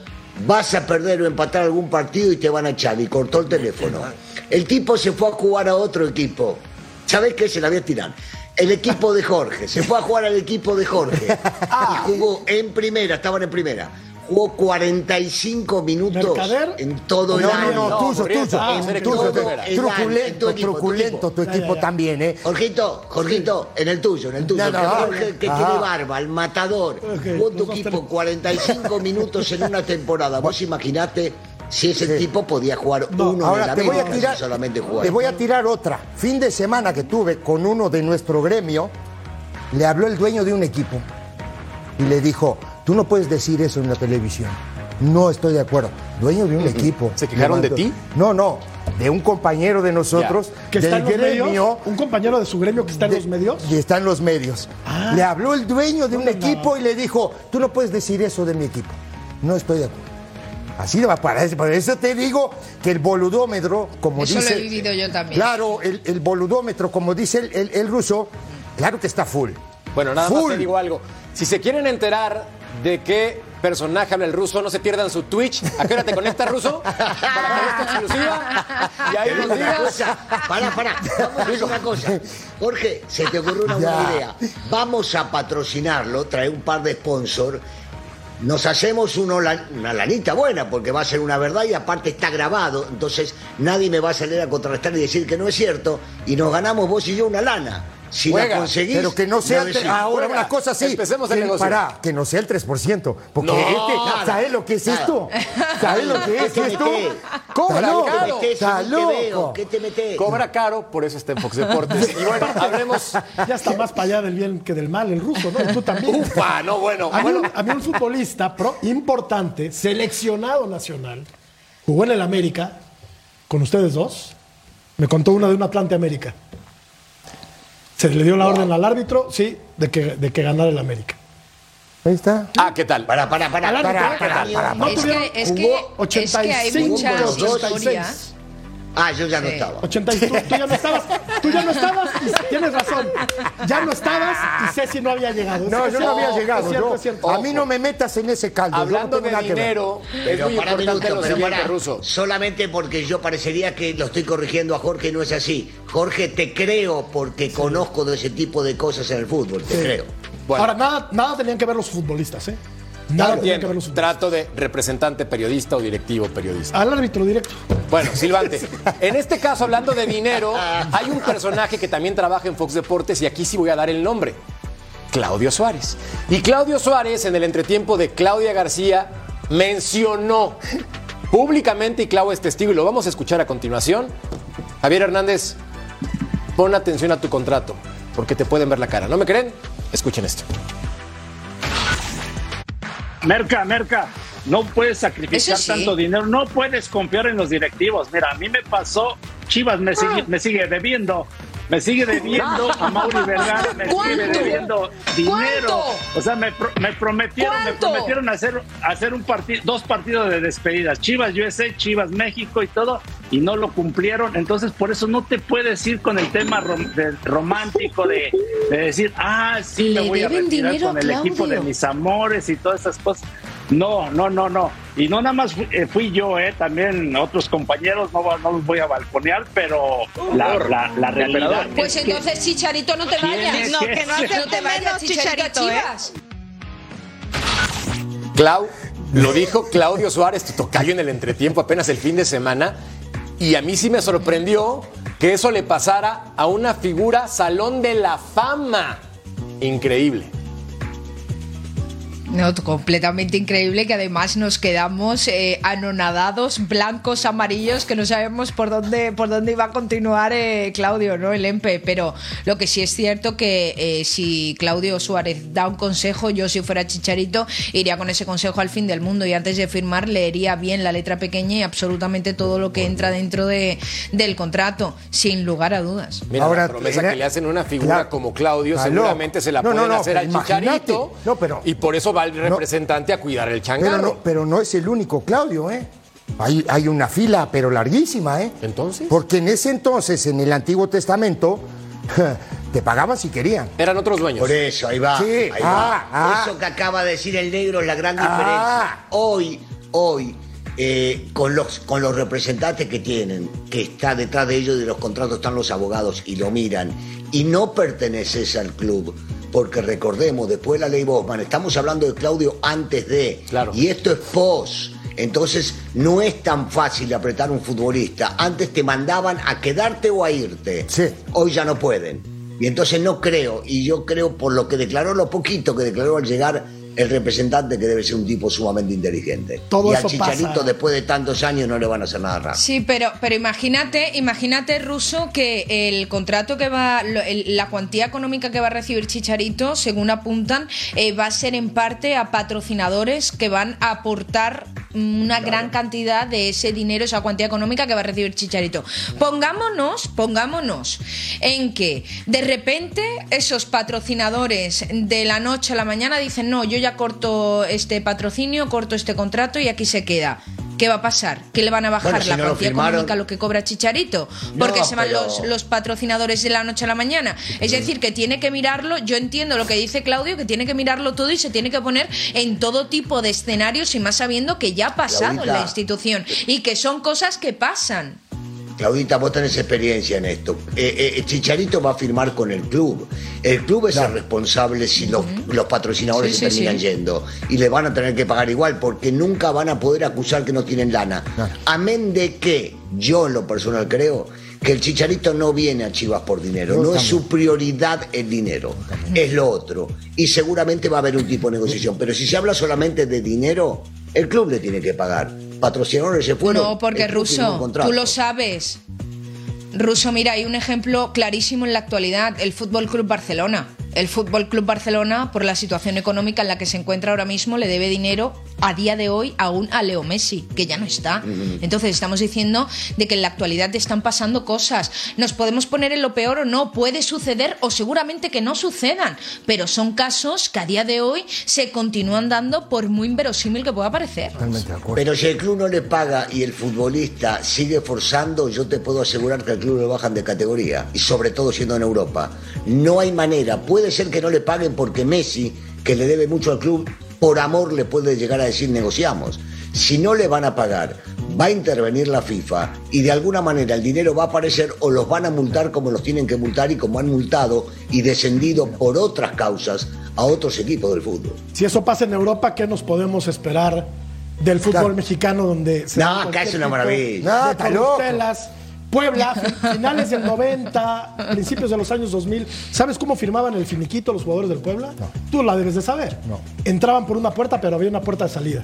vas a perder o empatar algún partido y te van a echar. Y cortó el teléfono. El tipo se fue a jugar a otro equipo. ¿Sabés qué? Se la voy a tirar. El equipo de Jorge. Se fue a jugar al equipo de Jorge. Y jugó en primera, estaban en primera. Jugó 45 minutos ¿Mercader? en todo el año. no, no, tuyo, tuyo. ah, En tuyo. El Truculento, truculento, tu equipo ya. también, ¿eh? Jorgito, Jorgito, en el tuyo, en el tuyo. No, no, que no. Jorge, que Ajá. tiene barba, el matador. Jugó tu equipo tenemos. 45 minutos en una temporada. Vos imaginate si ese tipo podía jugar No, uno en Ahora la te voy a tirar, solamente jugar. te voy a tirar otra. Fin de semana que tuve con uno de nuestro gremio, le habló el dueño de un equipo y le dijo, tú no puedes decir eso en la televisión. No estoy de acuerdo. Dueño de un equipo. ¿Se quejaron de ti? No, no, de un compañero de nosotros, Que está del en los gremio. medios. Un compañero de su gremio que está en de- los medios. Y está en los medios. Ah. Le habló el dueño de un No, equipo no. y le dijo, tú no puedes decir eso de mi equipo. No estoy de acuerdo. Así va para eso. Por eso te digo que el boludómetro, como Eso lo dice. he vivido yo también. Claro, el, el boludómetro, como dice el, el- el ruso, claro que está full. Bueno, nada más te digo algo. Si se quieren enterar de qué personaje habla el ruso, no se pierdan su Twitch. ¿A qué hora te conectas, ruso? Para que esta exclusiva. Y ahí nos Una digas. cosa, pará, pará, vamos a hacer una cosa. Jorge, se te ocurrió una buena Ya. idea. Vamos a patrocinarlo, traer un par de sponsors. Nos hacemos uno la- una lanita buena, porque va a ser una verdad y aparte está grabado. Entonces nadie me va a salir a contrastar y decir que no es cierto. Y nos ganamos vos y yo una lana. Si Juega, la conseguís. Pero que no sea. decís. ahora, juega. una cosa así. Empecemos el que- negocio. Pará, que no sea el 3%. Porque No, este, nada. ¿sabes lo que es Nada. esto? ¿Sabes lo que es ¿Qué te esto? Cobra caro. ¿Qué te metés? Cobra caro, por eso está en Fox Deportes. Y bueno, hablemos. Ya está más para allá del bien que del mal el ruso, ¿no? Y tú también. Ufa, no, bueno. A mí, bueno. a mí un futbolista pro- importante, seleccionado nacional, jugó en el América con ustedes dos. Me contó una de un Atlante América. Se le dio la orden al árbitro, sí, de que, de que ganara el América. Ahí está. Ah, ¿qué tal? Pará, pará. Al árbitro, Pará, ¿eh? No Es tuvieron- que, es que, es que hay 85 muchas los dos, historias. Ah, yo ya no estaba. 80 y tú, tú ya no estabas, tú ya no estabas, y tienes razón. Ya no estabas y Ceci no había llegado. No, yo no había llegado. Es cierto, yo- es cierto. a mí no me metas en ese caldo. yo no Hablando tengo de dinero, es muy para importante minuto, lo pero para, ruso. solamente porque yo parecería que lo estoy corrigiendo a Jorge y no es así. Jorge, te creo porque conozco de ese tipo de cosas en el fútbol, te Sí. creo. Bueno. Ahora, nada, nada tenían que ver los futbolistas, ¿eh? Nada Bien, que ver los trato de representante periodista o directivo periodista. Al árbitro directo. Bueno, Silvante, en este caso, hablando de dinero, hay un personaje que también trabaja en Fox Deportes y aquí sí voy a dar el nombre. Claudio Suárez. Y Claudio Suárez, en el entretiempo de Claudia García, mencionó públicamente, y Clau es testigo, y lo vamos a escuchar a continuación. Javier Hernández, pon atención a tu contrato, porque te pueden ver la cara. ¿No me creen? Escuchen esto. Merca, Merca, no puedes sacrificar sí. tanto dinero, no puedes confiar en los directivos. Mira, a mí me pasó, Chivas me sigue, me sigue debiendo, me sigue debiendo a Mauri Vergara, me sigue debiendo dinero. ¿Cuánto? O sea, me, pro- me prometieron, me prometieron hacer, hacer un partido, dos partidos de despedidas, Chivas USA, Chivas México y todo, y no lo cumplieron. Entonces, por eso no te puedes ir con el tema rom- de- romántico de, de decir, ah, sí, me voy a retirar dinero con el equipo de mis amores y todas esas cosas. No, no, no, no. Y no nada más fui, eh, fui yo, eh, también otros compañeros, no, los voy a balconear, pero la, la, la realidad. Pues es que- entonces, Chicharito, no te ¿Quién vayas. es No, que no, te- no te vayas, Chicharito, ¿eh? Chivas. Clau, lo dijo Claudio Suárez, tu tocayo en el entretiempo apenas el fin de semana. Y a mí sí me sorprendió que eso le pasara a una figura salón de la fama. Increíble. No, completamente increíble que además nos quedamos eh, anonadados, blancos, amarillos, que no sabemos por dónde, por dónde iba a continuar eh, Claudio, ¿no? El EMPE. Pero lo que sí es cierto que eh, si Claudio Suárez da un consejo, yo si fuera Chicharito iría con ese consejo al fin del mundo y antes de firmar leería bien la letra pequeña y absolutamente todo lo que entra dentro de, del contrato, sin lugar a dudas. Mira, Ahora, la promesa era- que le hacen a una figura Claro. como Claudio, seguramente se la No, pueden no, hacer al. Chicharito. No, pero- y por eso va el representante a cuidar el changarro. Pero no, pero no es el único Claudio, ¿eh? Hay, hay una fila, pero larguísima, ¿eh? ¿Entonces? Porque en ese entonces, en el Antiguo Testamento, te pagaban si querían. Eran otros dueños. Por eso, ahí va. Sí, ahí ah, va. ah. Eso que acaba de decir el negro es la gran Ah. diferencia. Hoy, hoy, eh, con, los, con los representantes que tienen, que está detrás de ellos de los contratos están los abogados y lo miran, y no perteneces al club. Porque recordemos, después de la ley Bosman, estamos hablando de Claudio antes de. Claro. Y esto es pos. Entonces, no es tan fácil apretar un futbolista. Antes te mandaban a quedarte o a irte. Sí. Hoy ya no pueden. Y entonces no creo, y yo creo por lo que declaró, lo poquito que declaró al llegar el representante, que debe ser un tipo sumamente inteligente. Todo y eso al Chicharito, pasa. después de tantos años, no le van a hacer nada raro. Sí, pero, pero imagínate, imagínate, Ruso, que el contrato que va, lo- el- la cuantía económica que va a recibir Chicharito, según apuntan, eh, va a ser en parte a patrocinadores que van a aportar una gran cantidad de ese dinero, esa cuantía económica que va a recibir Chicharito. Pongámonos, pongámonos en que de repente esos patrocinadores de la noche a la mañana dicen, no, yo ya corto este patrocinio, corto este contrato y aquí se queda. ¿Qué va a pasar? ¿Qué le van a bajar Bueno, si la no lo cuantía firmaron- económica a lo que cobra Chicharito? Porque No, se van pero- los, los patrocinadores de la noche a la mañana. Es decir, que tiene que mirarlo, yo entiendo lo que dice Claudio, que tiene que mirarlo todo y se tiene que poner en todo tipo de escenarios y más sabiendo que ya ha pasado en la institución y que son cosas que pasan. Claudita, vos tenés experiencia en esto. Eh, eh, Chicharito va a firmar con el club. El club es el responsable si los, los patrocinadores Sí, se sí, terminan sí. yendo. Y le van a tener que pagar igual porque nunca van a poder acusar que no tienen lana. Amén de que yo en lo personal creo que el Chicharito no viene a Chivas por dinero. Yo no es su prioridad el dinero. Es lo otro. Y seguramente va a haber un tipo de negociación. Pero si se habla solamente de dinero, el club le tiene que pagar. Patrocinadores se fueron. No, porque contrato. tú lo sabes. Ruso, mira, hay un ejemplo clarísimo en la actualidad, el Fútbol Club Barcelona. El Fútbol Club Barcelona, por la situación económica en la que se encuentra ahora mismo, le debe dinero a día de hoy aún a Leo Messi, que ya no está. Entonces estamos diciendo de que en la actualidad están pasando cosas. Nos podemos poner en lo peor o no, puede suceder o seguramente que no sucedan, pero son casos que a día de hoy se continúan dando por muy inverosímil que pueda parecer. Totalmente de acuerdo. Pero si el club no le paga y el futbolista sigue forzando, yo te puedo asegurar que al club lo bajan de categoría. Y sobre todo siendo en Europa. No hay manera. Puede ser que no le paguen porque Messi, que le debe mucho al club, por amor le puede llegar a decir negociamos. Si no le van a pagar, va a intervenir la FIFA y de alguna manera el dinero va a aparecer o los van a multar como los tienen que multar y como han multado y descendido por otras causas a otros equipos del fútbol. Si eso pasa en Europa, ¿qué nos podemos esperar del fútbol Claro. mexicano donde se No, acá es una maravilla. No, de está loco. Puebla, fi- finales del 90, principios de los años 2000. ¿Sabes cómo firmaban el finiquito los jugadores del Puebla? Tú la debes de saber. No. Entraban por una puerta, pero había una puerta de salida.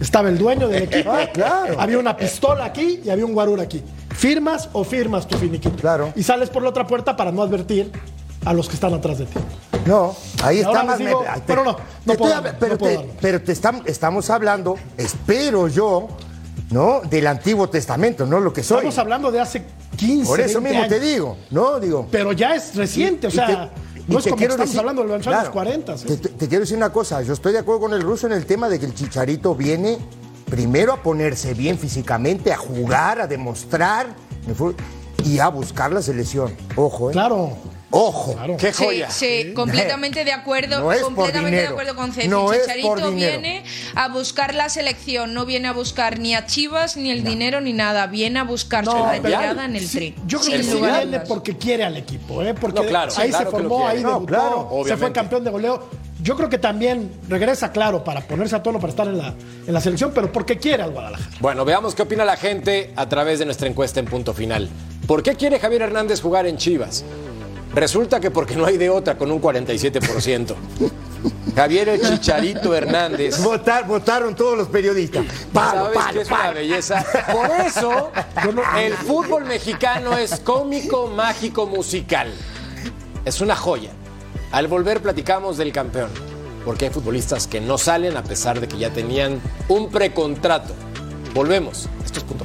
Estaba el dueño del equipo. Ah, claro. Había una pistola aquí y había un guarura aquí. ¿Firmas o firmas tu finiquito? Claro. Y sales por la otra puerta para no advertir a los que están atrás de ti. No, ahí está más. digo, me- pero no, no puedo estoy- pero, no puedo te, pero te estam- estamos hablando, espero yo, ¿no? Del Antiguo Testamento, no lo que soy. Estamos hablando de hace 15 Por eso 20 mismo te digo, ¿no? Digo. Pero ya es reciente, o sea, te- no es como estamos decir- hablando de los años claro, 40. ¿sí? Te, te- quiero decir una cosa, yo estoy de acuerdo con el ruso en el tema de que el Chicharito viene primero a ponerse bien físicamente, a jugar, a demostrar y a buscar la selección. Ojo, ¿eh? Claro. Ojo. Claro. ¡Qué Sí, joya! sí, completamente de acuerdo, No es por completamente de acuerdo con Ceci. No es Chicharito viene a buscar la selección, no viene a buscar ni a Chivas, ni el dinero, ni nada, viene a buscar su retirada en el sí, tri. yo creo sin que sí lugar a viene porque quiere al equipo, ¿eh? porque No, claro, ahí claro se formó, ahí No, debutó, claro, se fue campeón de goleo. Yo creo que también regresa, claro, para ponerse a tono para estar en la, en la selección, pero porque quiere al Guadalajara. Bueno, veamos qué opina la gente a través de nuestra encuesta en punto final. ¿Por qué quiere Javier Hernández jugar en Chivas? Resulta que porque no hay de otra con un 47%. Javier el Chicharito Hernández. Votar, votaron todos los periodistas. Palo, ¿Sabes palo, qué es una palo. belleza? Por eso, el fútbol mexicano es cómico, mágico, musical. Es una joya. Al volver platicamos del campeón, porque hay futbolistas que no salen a pesar de que ya tenían un precontrato. Volvemos. Esto es punto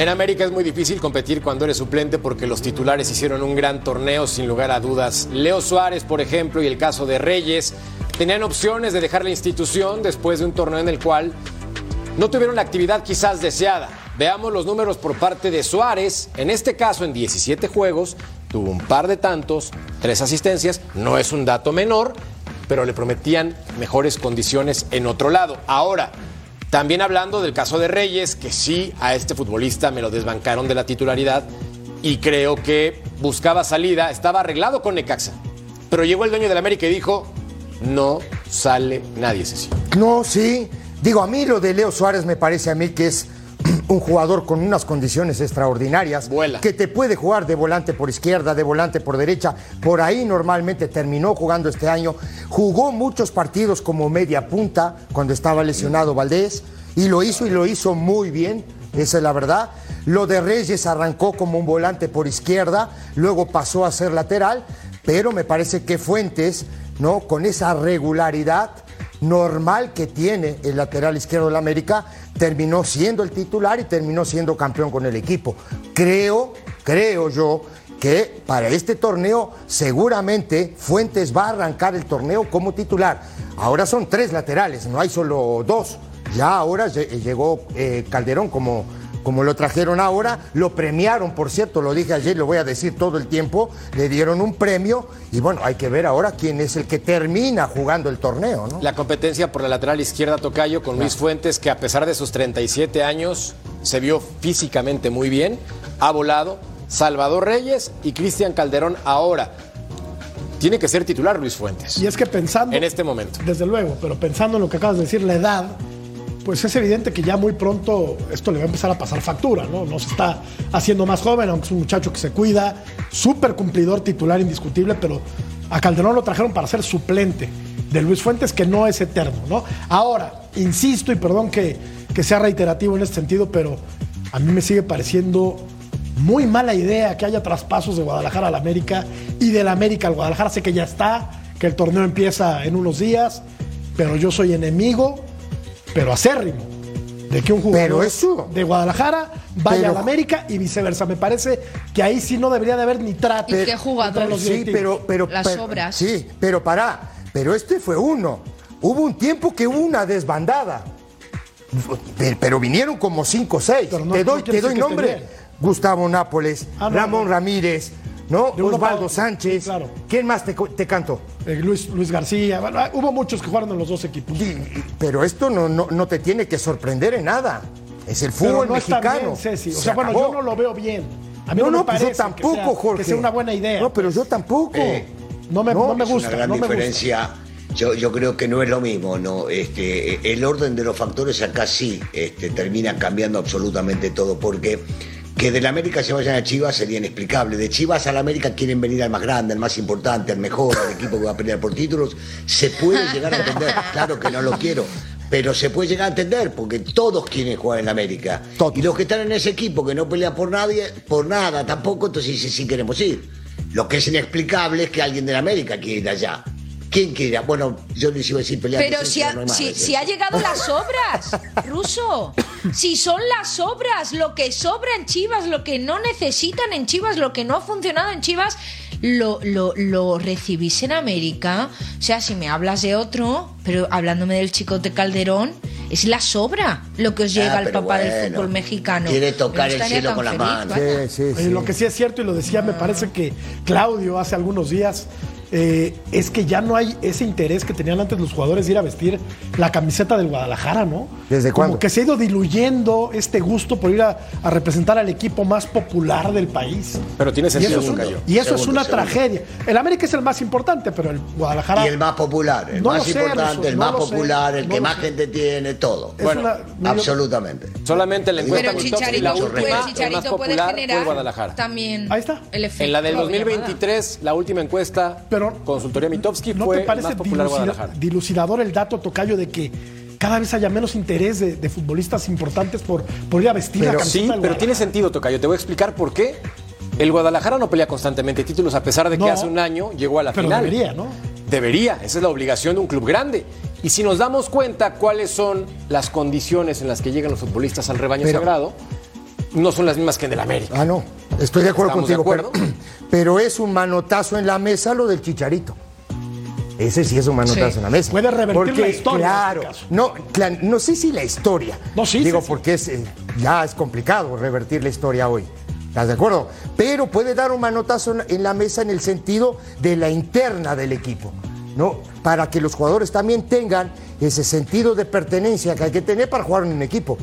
En América es muy difícil competir cuando eres suplente porque los titulares hicieron un gran torneo sin lugar a dudas. Leo Suárez, por ejemplo, y el caso de Reyes, tenían opciones de dejar la institución después de un torneo en el cual no tuvieron la actividad quizás deseada. Veamos los números por parte de Suárez. En este caso, en 17 juegos, tuvo un par de tantos, tres asistencias. No es un dato menor, pero le prometían mejores condiciones en otro lado. Ahora, también hablando del caso de Reyes, que sí a este futbolista me lo desbancaron de la titularidad y creo que buscaba salida, estaba arreglado con Necaxa. Pero llegó el dueño del América y dijo, no sale nadie, Ceci. No, sí. Digo, a mí lo de Leo Suárez me parece a mí que es un jugador con unas condiciones extraordinarias. Vuela. Que te puede jugar de volante por izquierda, de volante por derecha. Por ahí normalmente terminó jugando este año. Jugó muchos partidos como media punta cuando estaba lesionado Valdés. Y lo hizo y lo hizo muy bien. Esa es la verdad. Lo de Reyes arrancó como un volante por izquierda, luego pasó a ser lateral, pero me parece que Fuentes, ¿no? Con esa regularidad normal que tiene el lateral izquierdo del América, terminó siendo el titular y terminó siendo campeón con el equipo. Creo, creo yo que para este torneo seguramente Fuentes va a arrancar el torneo como titular. Ahora son tres laterales, no hay solo dos. Ya ahora lle- llegó eh, Calderón como, como lo trajeron ahora, lo premiaron, por cierto, lo dije ayer, lo voy a decir todo el tiempo, le dieron un premio y bueno, hay que ver ahora quién es el que termina jugando el torneo, ¿no? La competencia por la lateral izquierda Tocayo con Luis Fuentes, que a pesar de sus 37 años se vio físicamente muy bien, ha volado. Salvador Reyes y Cristian Calderón ahora. Tiene que ser titular Luis Fuentes. Y es que pensando. En este momento. Desde luego, pero pensando en lo que acabas de decir, la edad, pues es evidente que ya muy pronto esto le va a empezar a pasar factura, ¿no? No se está haciendo más joven, aunque es un muchacho que se cuida, súper cumplidor, titular indiscutible, pero a Calderón lo trajeron para ser suplente de Luis Fuentes, que no es eterno, ¿no? Ahora, insisto, y perdón que, que sea reiterativo en este sentido, pero a mí me sigue pareciendo muy mala idea que haya traspasos de Guadalajara al América y del América al Guadalajara. Sé que ya está, que el torneo empieza en unos días, pero yo soy enemigo, pero acérrimo, de que un jugador Pero eso- de Guadalajara vaya Pero- al América y viceversa. Me parece que ahí sí no debería de haber ni trato. ¿Y qué jugador? los Sí, pero, pero, Las pero- obras. Sí, pero pará, pero este fue uno. Hubo un tiempo que hubo una desbandada. Pero, pero vinieron como cinco o seis. No- te doy, no te doy nombre. Gustavo Nápoles, Ah, no, Ramón no. Ramírez, ¿no? De Osvaldo. Sánchez. Sí, claro. ¿Quién más te, te canto? Eh, Luis, Luis García, bueno, ah, hubo muchos que jugaron en los dos equipos. Y- Pero esto no, no, no te tiene que sorprender en nada. Es el Pero fútbol no está mexicano. bien, Ceci. O Se sea, bueno, yo no lo veo bien. A mí no, no, no, me pues parece yo tampoco, que sea, Jorge. que sea una buena idea. No, pero yo tampoco. Eh, No me, no me es gusta. una gran gusta. diferencia. Yo, yo creo que no es lo mismo, ¿no? Este, el orden de los factores acá sí este, termina cambiando absolutamente todo, porque que del América se vayan a Chivas sería inexplicable. De Chivas al América quieren venir al más grande, al más importante, al mejor, al equipo que va a pelear por títulos. Se puede llegar a entender, claro que no lo quiero, pero se puede llegar a entender, porque todos quieren jugar en la América. Todos. Y los que están en ese equipo que no pelean por nadie, por nada tampoco, entonces sí, sí queremos ir. Lo que es inexplicable es que alguien de la América quiere ir allá. ¿Quién quiere ir? a- Bueno, yo les iba a decir pelear. Pero de si centro, ha, no si, de si ha llegado las obras, Ruso. Si son las obras, lo que sobra en Chivas, lo que no necesitan en Chivas, lo que no ha funcionado en Chivas, lo, lo, lo recibís en América. O sea, si me hablas de otro, pero hablándome del chicote Calderón, es la sobra lo que os llega Ah, al pero papá del bueno, fútbol mexicano. quiere tocar el cielo con las feliz, manos. vaya. Sí, sí, Oye, sí. Lo que sí es cierto y lo decía, me parece que Claudio hace algunos días, eh, es que ya no hay ese interés que tenían antes los jugadores de ir a vestir la camiseta del Guadalajara, ¿no? ¿Desde Como cuándo? que se ha ido diluyendo este gusto por ir a, a representar al equipo más popular del país. Pero tiene Y sentido, eso es, un- Cayo. y eso es una segundo. tragedia. El América es el más importante, pero el Guadalajara Y el más popular, el No más importante, el no más sé, popular, el no que más sé. gente tiene, todo. es una- medio- Absolutamente. Solamente la encuesta Pero Chicharito, la mucho última, pues, el más Chicharito puede popular fue generar Guadalajara. también Ahí está. el efecto. En la del llamada. 2023, la última encuesta, Pero- consultoría Mitofsky, ¿No fue te parece más popular dilucida- Guadalajara. dilucidador el dato, Tocayo, de que cada vez haya menos interés de, de futbolistas importantes por, por ir a vestir Pero camiseta sí, pero tiene sentido, Tocayo. Te voy a explicar por qué. El Guadalajara no pelea constantemente títulos, a pesar de que No, hace un año llegó a la pero final. debería, ¿no? Debería, esa es la obligación de un club grande. Y si nos damos cuenta cuáles son las condiciones en las que llegan los futbolistas al rebaño Pero- sagrado, no son las mismas que en el América. Ah, no, estoy de acuerdo ¿Estamos de contigo, acuerdo? Pero, pero es un manotazo en la mesa lo del chicharito. Ese sí es un manotazo Sí. en la mesa. Puede revertir Porque, la historia en Claro, este caso. no, no sé si la historia. No, sí, Digo, sí, porque es, eh, ya es complicado revertir la historia hoy. ¿Estás de acuerdo? Pero puede dar un manotazo en- en la mesa en el sentido de la interna del equipo. ¿no? Para que los jugadores también tengan ese sentido de pertenencia que hay que tener para jugar en un equipo.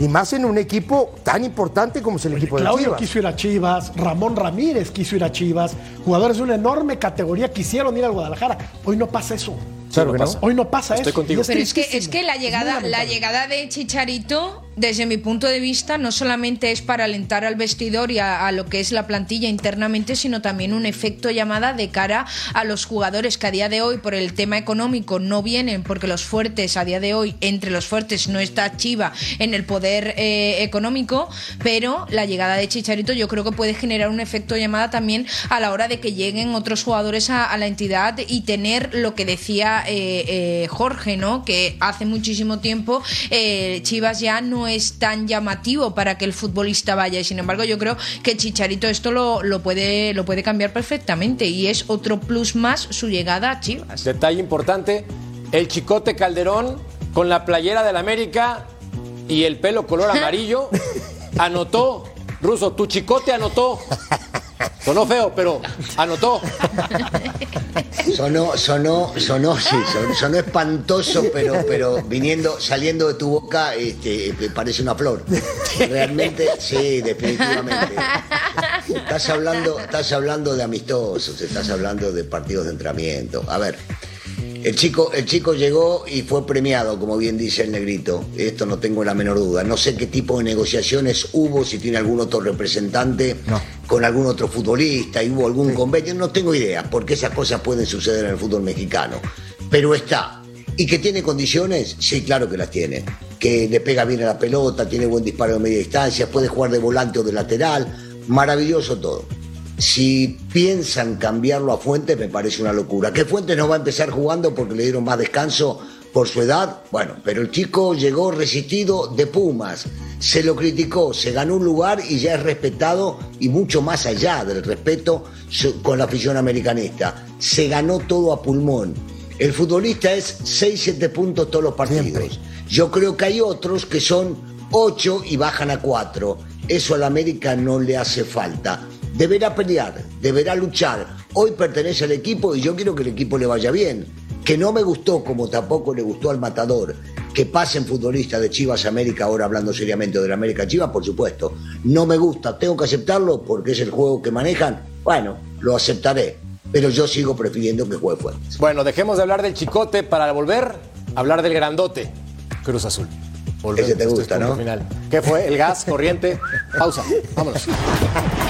Y más en un equipo tan importante como es el equipo de Claudio Chivas. quiso ir a Chivas, Ramón Ramírez quiso ir a Chivas, jugadores de una enorme categoría quisieron ir al Guadalajara. Hoy no pasa eso. Claro que no. Hoy no pasa Estoy eso. contigo. Y Pero es que, es que la Es llegada, la llegada de Chicharito, desde mi punto de vista, no solamente es para alentar al vestidor y a, lo que es la plantilla internamente, sino también un efecto llamada de cara a los jugadores que a día de hoy, por el tema económico, no vienen, porque los fuertes, a día de hoy, entre los fuertes no está Chiva en el poder eh, económico, pero la llegada de Chicharito yo creo que puede generar un efecto llamada también a la hora de que lleguen otros jugadores a, la entidad y tener lo que decía eh, eh, Jorge, ¿no? Que hace muchísimo tiempo Chivas ya no es tan llamativo para que el futbolista vaya y sin embargo yo creo que Chicharito esto lo, lo puede lo puede cambiar perfectamente y es otro plus más su llegada a Chivas. Detalle importante, el chicote Calderón con la playera del América y el pelo color amarillo anotó. Ruso, tu chicote anotó. Sonó feo, pero anotó. Sonó, sonó, sonó, sí, sonó, sonó espantoso, pero, pero viniendo, saliendo de tu boca, este, parece una flor. Realmente, sí, definitivamente. Estás hablando, estás hablando de amistosos, estás hablando de partidos de entrenamiento. A ver, el chico, el chico llegó y fue premiado, como bien dice el negrito. Esto no tengo la menor duda. No sé qué tipo de negociaciones hubo, si tiene algún otro representante con algún otro futbolista, y hubo algún convenio. No tengo idea, porque esas cosas pueden suceder en el fútbol mexicano. Pero está. ¿Y que tiene condiciones? Sí, claro que las tiene. Que le pega bien a la pelota, tiene buen disparo de media distancia, puede jugar de volante o de lateral. Maravilloso todo. Si piensan cambiarlo a Fuentes, me parece una locura. Que Fuentes no va a empezar jugando porque le dieron más descanso por su edad. Bueno, pero el chico llegó resistido de Pumas. Se lo criticó, se ganó un lugar y ya es respetado y mucho más allá del respeto con la afición americanista. Se ganó todo a pulmón. El futbolista es 6-7 puntos todos los partidos. Yo creo que hay otros que son 8 y bajan a 4. Eso al América no le hace falta. Deberá pelear, deberá luchar. Hoy pertenece al equipo y yo quiero que el equipo le vaya bien. Que no me gustó, como tampoco le gustó al matador, que pasen futbolistas de Chivas América, ahora hablando seriamente del América Chivas, por supuesto. No me gusta, tengo que aceptarlo porque es el juego que manejan. Bueno, lo aceptaré, pero yo sigo prefiriendo que juegue Fuentes. Bueno, dejemos de hablar del chicote para volver a hablar del grandote, Cruz Azul. Volvemos, Ese te es gusta, ¿no? Final. ¿Qué fue? ¿El gas? ¿Corriente? Pausa. Vámonos.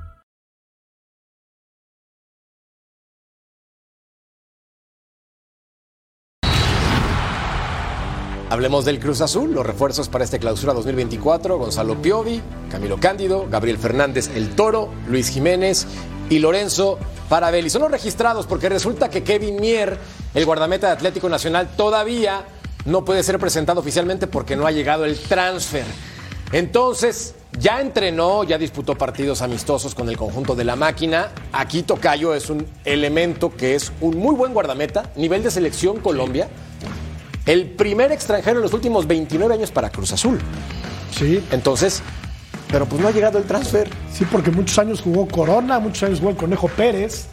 Hablemos del Cruz Azul, los refuerzos para este clausura 2024, Gonzalo Piovi, Camilo Cándido, Gabriel Fernández El Toro, Luis Jiménez y Lorenzo Parabelli. Son los registrados porque resulta que Kevin Mier, el guardameta de Atlético Nacional, todavía no puede ser presentado oficialmente porque no ha llegado el transfer. Entonces, ya entrenó, ya disputó partidos amistosos con el conjunto de la máquina. Aquí Tocayo es un elemento que es un muy buen guardameta, nivel de selección Colombia. El primer extranjero en los últimos 29 años para Cruz Azul. Sí. Entonces, pero pues no ha llegado el transfer. Sí, porque muchos años jugó Corona, muchos años jugó el Conejo Pérez.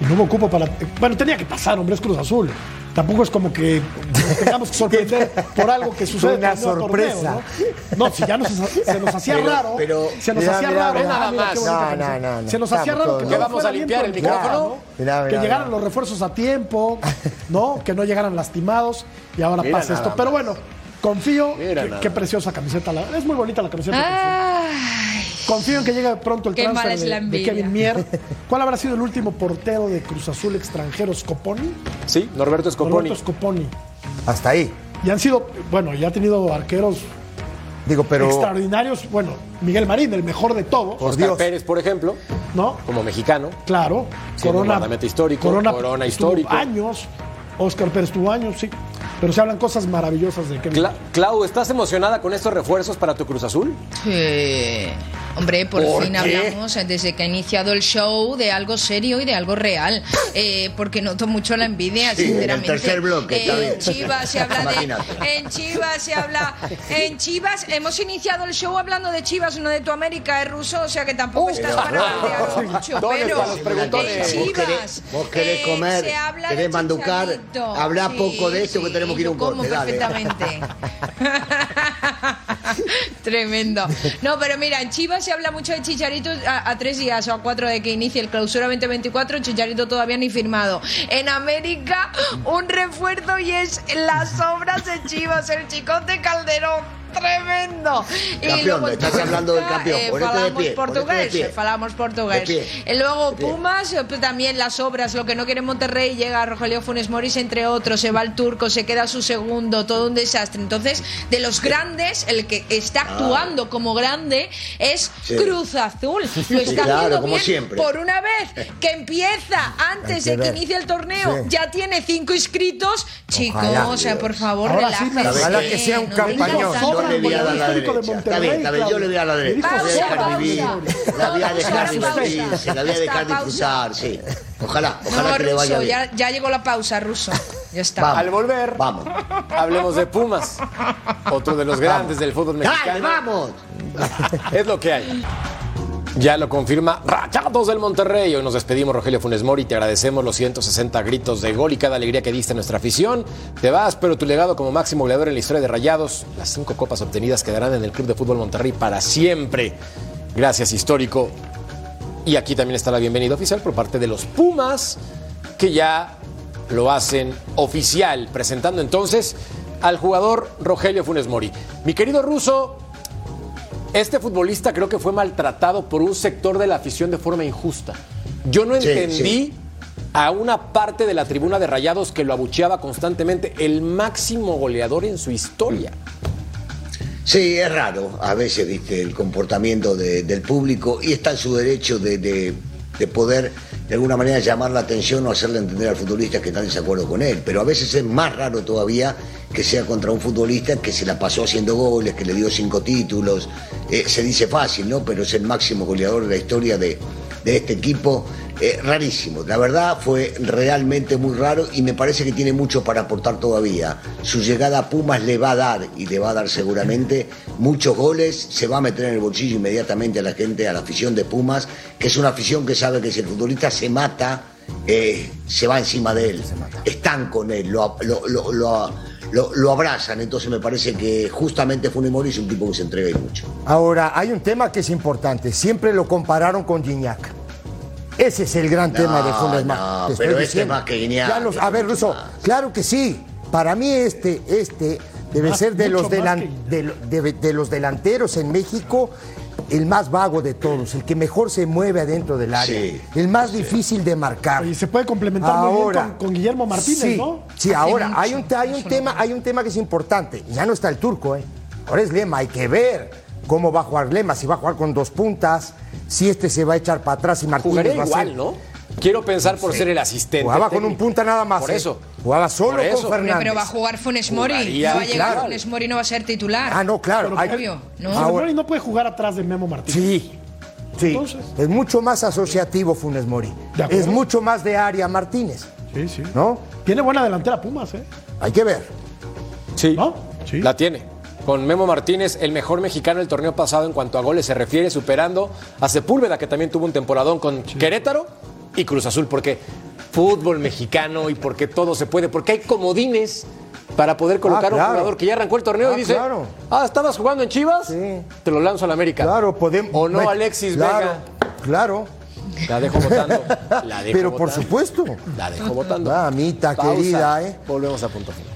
Y no hubo cupo para. Bueno, tenía que pasar, hombre, es Cruz Azul. Tampoco es como que nos tengamos que sorprender por algo que sucede. Una en el sorpresa. torneo, ¿no? No, si ya nos, se nos hacía Pero- raro. pero- se nos hacía raro. ah, nada más. No, no, no, Se nos no. hacía raro que ¿Qué vamos a limpiar el micrófono? que llegaran los refuerzos a tiempo, ¿no? Que no llegaran lastimados y ahora pasa esto. Pero bueno, confío. Que- Qué preciosa camiseta. la- es muy bonita la camiseta. Ay, Confío en que llegue pronto el Qué transfer de. Kevin Mier. ¿Cuál habrá sido el último portero de Cruz Azul extranjero? ¿Scoponi? Sí, Norberto Scoponi. Roberto Scoponi. Hasta ahí. Y han sido, bueno, ya ha tenido arqueros Digo, pero. extraordinarios. Bueno, Miguel Marín, el mejor de todos, Por Oscar Dios. Pérez, por ejemplo, ¿no? como mexicano. Claro. Siendo un histórico, Corona estuvo histórico. años. Oscar Pérez tuvo años, sí. Pero se hablan cosas maravillosas de Kevin. Cla- Clau, ¿estás emocionada con estos refuerzos para tu Cruz Azul? Sí. Hombre, por, ¿Por fin qué? hablamos eh, desde que ha iniciado el show de algo serio y de algo real. Eh, porque noto mucho la envidia, Sí, en el sinceramente. tercer bloque, Eh, en Chivas se habla de. Imagínate. En Chivas se habla. En Chivas hemos iniciado el show hablando de Chivas, no de tu América, es ruso, o sea que tampoco estás para plantearlo mucho. ¿Dónde Pero están los preguntones? en Vos Chivas. querés, vos querés eh, comer, se habla querés de manducar, Chicharito. habla Sí, poco de esto que sí, tenemos que ir a un yo como corte, dale. perfectamente. Tremendo. No, pero mira, en Chivas se habla mucho de Chicharito a, a tres días o a cuatro de que inicie el clausura 2024. Chicharito todavía ni firmado. En América, un refuerzo y es las obras de Chivas, el chicote Calderón. Tremendo. Campeón, estás en hablando del Turquía, campeón. eh, Ponete de pie, de portugués, pie. falamos portugués. De pie. Y luego De pie. Pumas, eh, pues, también las obras, lo que no quiere Monterrey, llega Rogelio Funes Moris, entre otros, se va el turco, se queda su segundo, todo un desastre. Entonces, de los grandes, el que está actuando como grande es Ah. Sí. Cruz Azul. Lo Sí, está claro, haciendo como bien. siempre. Por una vez que empieza antes de que inicie el torneo, Sí. ya tiene cinco inscritos. Chicos, Ojalá. o sea, por favor, Ahora relájense. Que sea un no campañón. Yo le voy a dar la Histórico de derecha. Está bien, está bien, yo le voy a dar la derecha. La voy a dejar vivir, la voy a dejar divertirse, la voy a dejar disfrutar, sí. Ojalá, ojalá No, que le vaya bien. ya, ya llegó la pausa, Ruso. Ya está. Vamos. Al volver, Vamos. hablemos de Pumas, otro de los grandes del fútbol ¡Dale, mexicano. vamos! Es lo que hay. Ya lo confirma Rayados del Monterrey. Hoy nos despedimos, Rogelio Funes Mori. Te agradecemos los 160 gritos de gol y cada alegría que diste a nuestra afición. Te vas, pero tu legado como máximo goleador en la historia de Rayados, las cinco copas obtenidas quedarán en el Club de Fútbol Monterrey para siempre. Gracias, histórico. Y aquí también está la bienvenida oficial por parte de los Pumas, que ya lo hacen oficial, presentando entonces al jugador Rogelio Funes Mori. Mi querido Ruso, este futbolista creo que fue maltratado por un sector de la afición de forma injusta. Yo no Sí, entendí sí. a una parte de la tribuna de Rayados que lo abucheaba constantemente, el máximo goleador en su historia. Sí, es raro a veces, viste, el comportamiento de- del público y está en su derecho de, de- de poder de alguna manera llamar la atención o hacerle entender al futbolista que está en desacuerdo con él. Pero a veces es más raro todavía que sea contra un futbolista que se la pasó haciendo goles, que le dio cinco títulos. Eh, se dice fácil, ¿no? Pero es el máximo goleador de la historia de, de este equipo. Eh, rarísimo, la verdad fue realmente muy raro y me parece que tiene mucho para aportar todavía. Su llegada a Pumas le va a dar, y le va a dar seguramente, muchos goles, se va a meter en el bolsillo inmediatamente a la gente, a la afición de Pumas, que es una afición que sabe que si el futbolista se mata, eh, se va encima de él, están con él, lo, lo- lo- lo- lo- lo abrazan, entonces me parece que justamente Funes Mori es un tipo que se entrega y mucho. Ahora, hay un tema que es importante. Siempre lo compararon con Gignac. Ese es el gran No, tema de Funes no, Mori. Te estoy pero este más que Gignac, Ya los- a ver, Russo, claro que sí. Para mí este, este debe Más- ser de los, delan- que de, lo- de- de los delanteros en México el más vago de todos, el que mejor se mueve adentro del área, Sí, el más difícil de marcar. Y se puede complementar muy bien Ahora, con, con Guillermo Martínez, sí, ¿no? Sí, ahora hay un, hay un tema, hay un tema que es importante. Ya no está el turco, ¿eh? Ahora es Lema, hay que ver cómo va a jugar Lema, si va a jugar con dos puntas, si este se va a echar para atrás y Martínez va a igual, ser- ¿no? Quiero pensar por ser el asistente. Jugaba con un punta nada más. Por ¿eh? eso. Jugaba solo eso. con Fernández. pero va a jugar Funes Mori. Jugaría, no va a llegar claro. Funes Mori, no va a ser titular. Ah, no, claro. Pero hay- Obvio, ¿no? Funes Mori no puede jugar atrás de Memo Martínez. Sí, sí. Entonces. Es mucho más asociativo Funes Mori. Es mucho más de área Martínez, Sí, sí. ¿no? Tiene buena delantera Pumas, ¿eh? Hay que ver. Sí, ¿No? Sí. la tiene. Con Memo Martínez, el mejor mexicano del torneo pasado en cuanto a goles se refiere, superando a Sepúlveda, que también tuvo un temporadón con Querétaro y Cruz Azul, porque fútbol mexicano y porque todo se puede, porque hay comodines para poder colocar a un claro. jugador que ya arrancó el torneo Ah, y dice, claro. ah, ¿estabas jugando en Chivas? Sí. Te lo lanzo a la América. Claro, podemos. O no, Alexis claro, Vega. Claro. La dejo votando. La dejo Pero por supuesto. La dejo votando. Mamita Pausa. querida, ¿eh? Volvemos a punto final.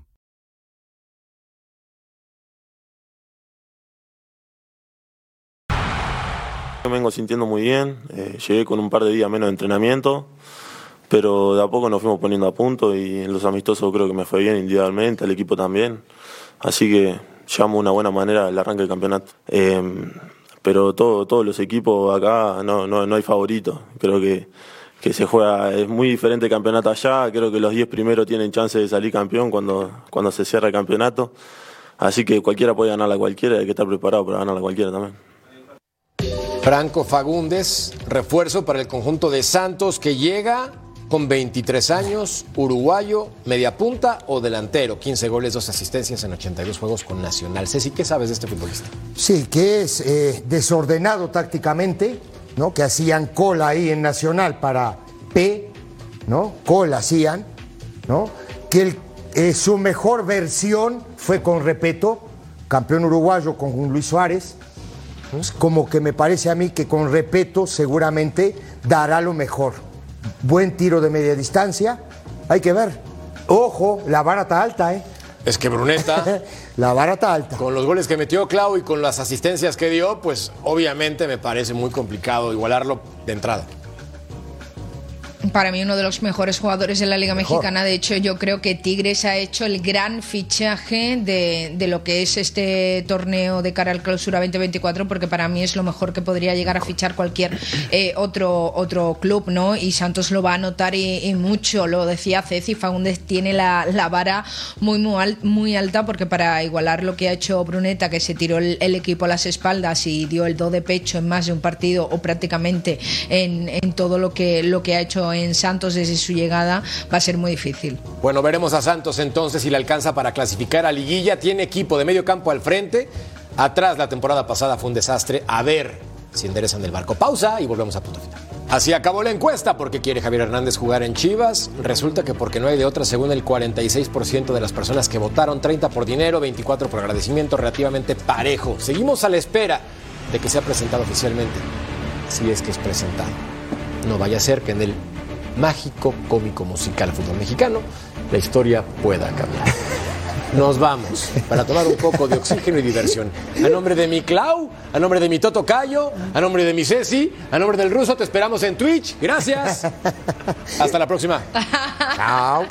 Me vengo sintiendo muy bien, eh, llegué con un par de días menos de entrenamiento, pero de a poco nos fuimos poniendo a punto y en los amistosos creo que me fue bien individualmente, al equipo también, así que llamo una buena manera el arranque del campeonato. Eh, pero todo, todos los equipos acá no, no, no hay favorito, creo que, que se juega, es muy diferente el campeonato allá, creo que los 10 primeros tienen chance de salir campeón cuando, cuando se cierra el campeonato, así que cualquiera puede ganar a cualquiera, hay que estar preparado para ganar a cualquiera también. Franco Fagundes, refuerzo para el conjunto de Santos que llega con 23 años, uruguayo, media punta o delantero, 15 goles, 2 asistencias en 82 juegos con Nacional. Ceci, ¿qué sabes de este futbolista? Sí, que es eh, desordenado tácticamente, ¿no? Que hacían cola ahí en Nacional para P, ¿no? Cola hacían, ¿no? Que eh, su mejor versión fue con Repeto, campeón uruguayo con Luis Suárez. Como que me parece a mí que con Repeto seguramente dará lo mejor. Buen tiro de media distancia, hay que ver. Ojo, la vara está alta, ¿eh? Es que Bruneta, La vara está alta. con los goles que metió Clau y con las asistencias que dio, pues obviamente me parece muy complicado igualarlo de entrada. Para mí uno de los mejores jugadores de la Liga Mejor. Mexicana. De hecho, yo creo que Tigres ha hecho el gran fichaje de, de lo que es este torneo de cara al clausura 2024, porque para mí es lo mejor que podría llegar a fichar cualquier eh, otro, otro club, ¿no? Y Santos lo va a notar y, y mucho. Lo decía Ceci, Faúndez tiene la, la vara muy, muy, al- muy alta, porque para igualar lo que ha hecho Bruneta, que se tiró el, el equipo a las espaldas y dio el do de pecho en más de un partido o prácticamente en, en todo lo que, lo que ha hecho en Santos desde su llegada, va a ser muy difícil. Bueno, veremos a Santos entonces si le alcanza para clasificar a Liguilla. Tiene equipo de medio campo al frente. Atrás la temporada pasada fue un desastre. A ver si enderezan el barco. Pausa y volvemos a punto final. Así acabó la encuesta porque quiere Javier Hernández jugar en Chivas. Resulta que porque no hay de otra, según el 46% de las personas que votaron, 30 por dinero, 24 por agradecimiento, relativamente parejo. Seguimos a la espera de que sea presentado oficialmente, si es que es presentado. No vaya a ser que en el mágico, cómico, musical, fútbol mexicano, la historia pueda cambiar. Nos vamos para tomar un poco de oxígeno y diversión. A nombre de mi Clau, a nombre de mi Toto Cayo, a nombre de mi Ceci, a nombre del ruso, te esperamos en Twitch. Gracias. Hasta la próxima. Chao.